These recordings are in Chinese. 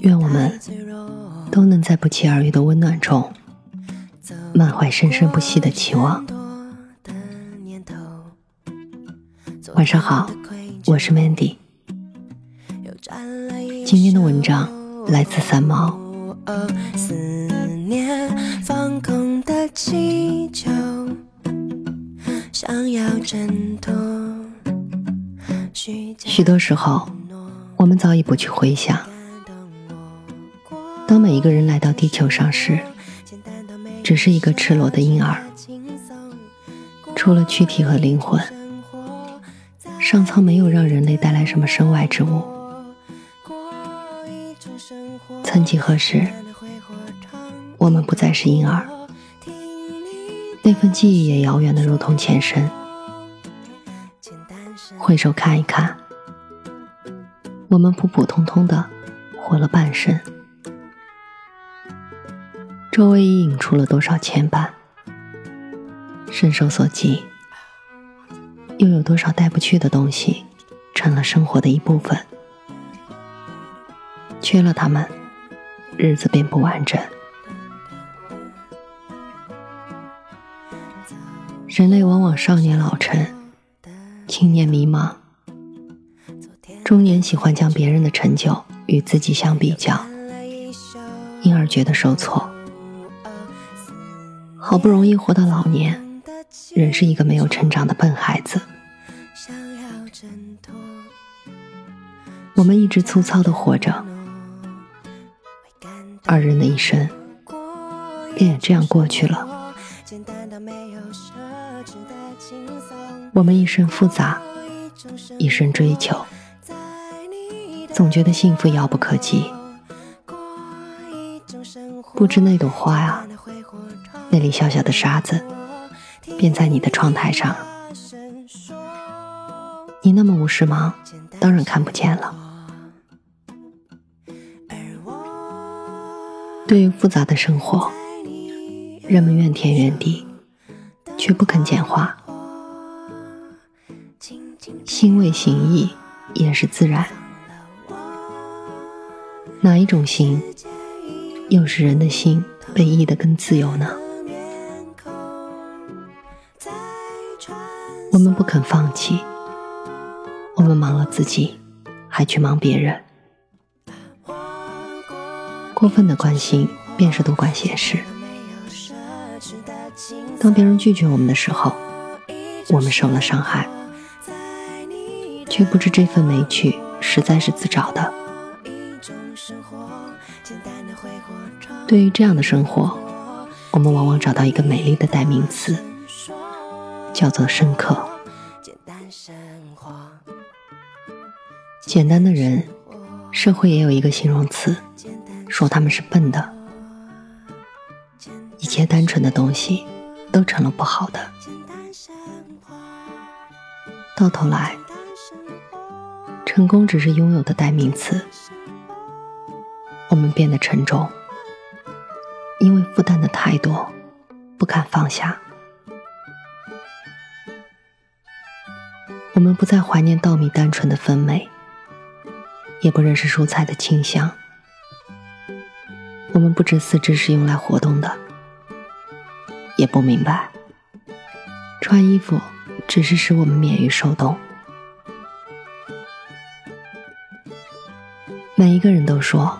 愿我们都能在不期而遇的温暖中，满怀生生不息的期望。晚上好，我是 Mandy。今天的文章来自三毛。许多时候，我们早已不去回想，当每一个人来到地球上时，只是一个赤裸的婴儿，除了躯体和灵魂，上苍没有让人类带来什么身外之物。曾几何时，我们不再是婴儿，那份记忆也遥远的如同前身。回首看一看，我们普普通通的活了半生，周围已引出了多少牵绊，伸手所及，又有多少带不去的东西，成了生活的一部分，缺了他们。日子便不完整。人类往往少年老成，青年迷茫，中年喜欢将别人的成就与自己相比较，因而觉得受挫。好不容易活到老年，仍是一个没有成长的笨孩子。我们一直粗糙的活着。二人的一生便也这样过去了。我们一生复杂，一生追求，总觉得幸福遥不可及。不知那朵花呀，那粒小小的沙子，便在你的窗台上。你那么无事忙，当然看不见了。对于复杂的生活，人们怨天怨地，却不肯简化。心为形役，也是自然。哪一种心，又是人的心被译得更自由呢？我们不肯放弃，我们忙了自己，还去忙别人。过分的关心便是多管闲事。当别人拒绝我们的时候，我们受了伤害，却不知这份委屈实在是自找的。对于这样的生活，我们往往找到一个美丽的代名词，叫做深刻。简单的人，社会也有一个形容词。说他们是笨的，一切单纯的东西都成了不好的。到头来，成功只是拥有的代名词。我们变得沉重，因为负担的太多，不敢放下。我们不再怀念稻米单纯的丰美，也不认识蔬菜的清香。我们不知四肢是用来活动的，也不明白穿衣服只是使我们免于受冻。每一个人都说，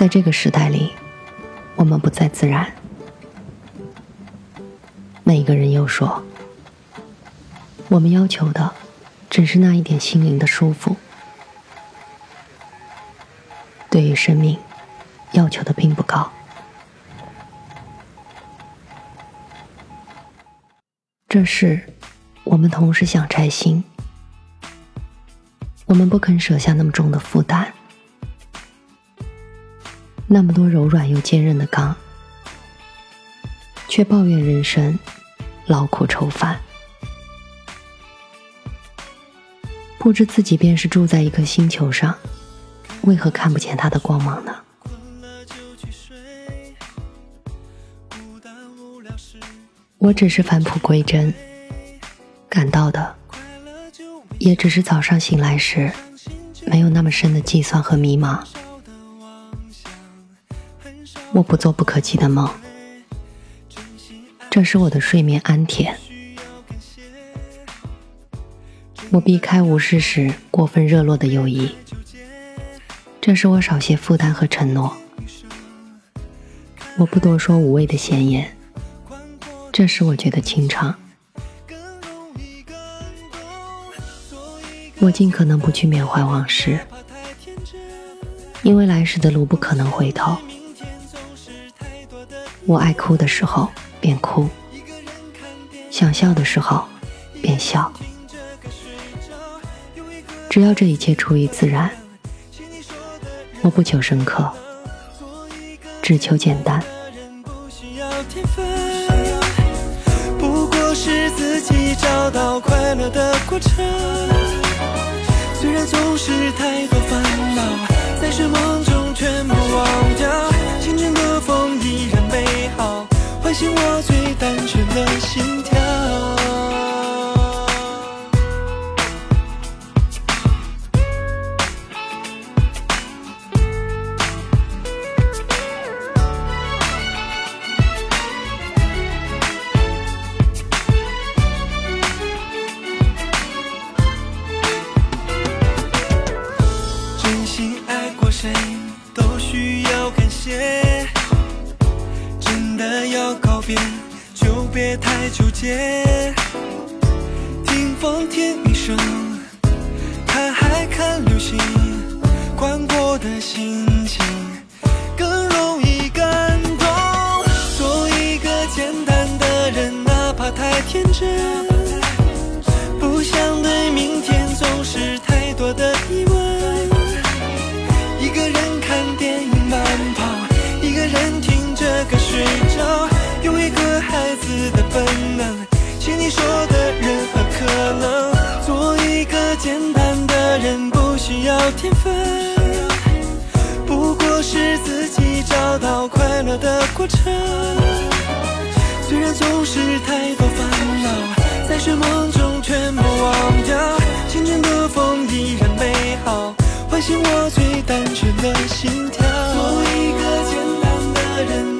在这个时代里，我们不再自然。每一个人又说，我们要求的只是那一点心灵的舒服。对于生命。要求的并不高，这是我们同时想摘星，我们不肯舍下那么重的负担，那么多柔软又坚韧的钢，却抱怨人生劳苦愁烦。不知自己便是住在一颗星球上，为何看不见它的光芒呢？我只是返璞归真，感到的也只是早上醒来时没有那么深的计算和迷茫。我不做不可及的梦，这是我的睡眠安恬。我避开无事时过分热络的友谊，这是我少些负担和承诺。我不多说无谓的闲言，这使我觉得清畅。我尽可能不去缅怀往事，因为来时的路不可能回头。我爱哭的时候便哭，想笑的时候便笑。只要这一切出于自然，我不求深刻，只求简单。不过是自己找到快乐的过程。虽然总是太唤醒我最单纯的心要告别就别太纠结，听风听雨声，看海看流星，宽阔的心情更容易感动。做一个简单的人，哪怕太天真，能，心里说的任何可能。做一个简单的人，不需要天分，不过是自己找到快乐的过程。虽然总是太多烦恼，在睡梦中全部忘掉。清晨的风依然美好，唤醒我最单纯的心跳。做一个简单的人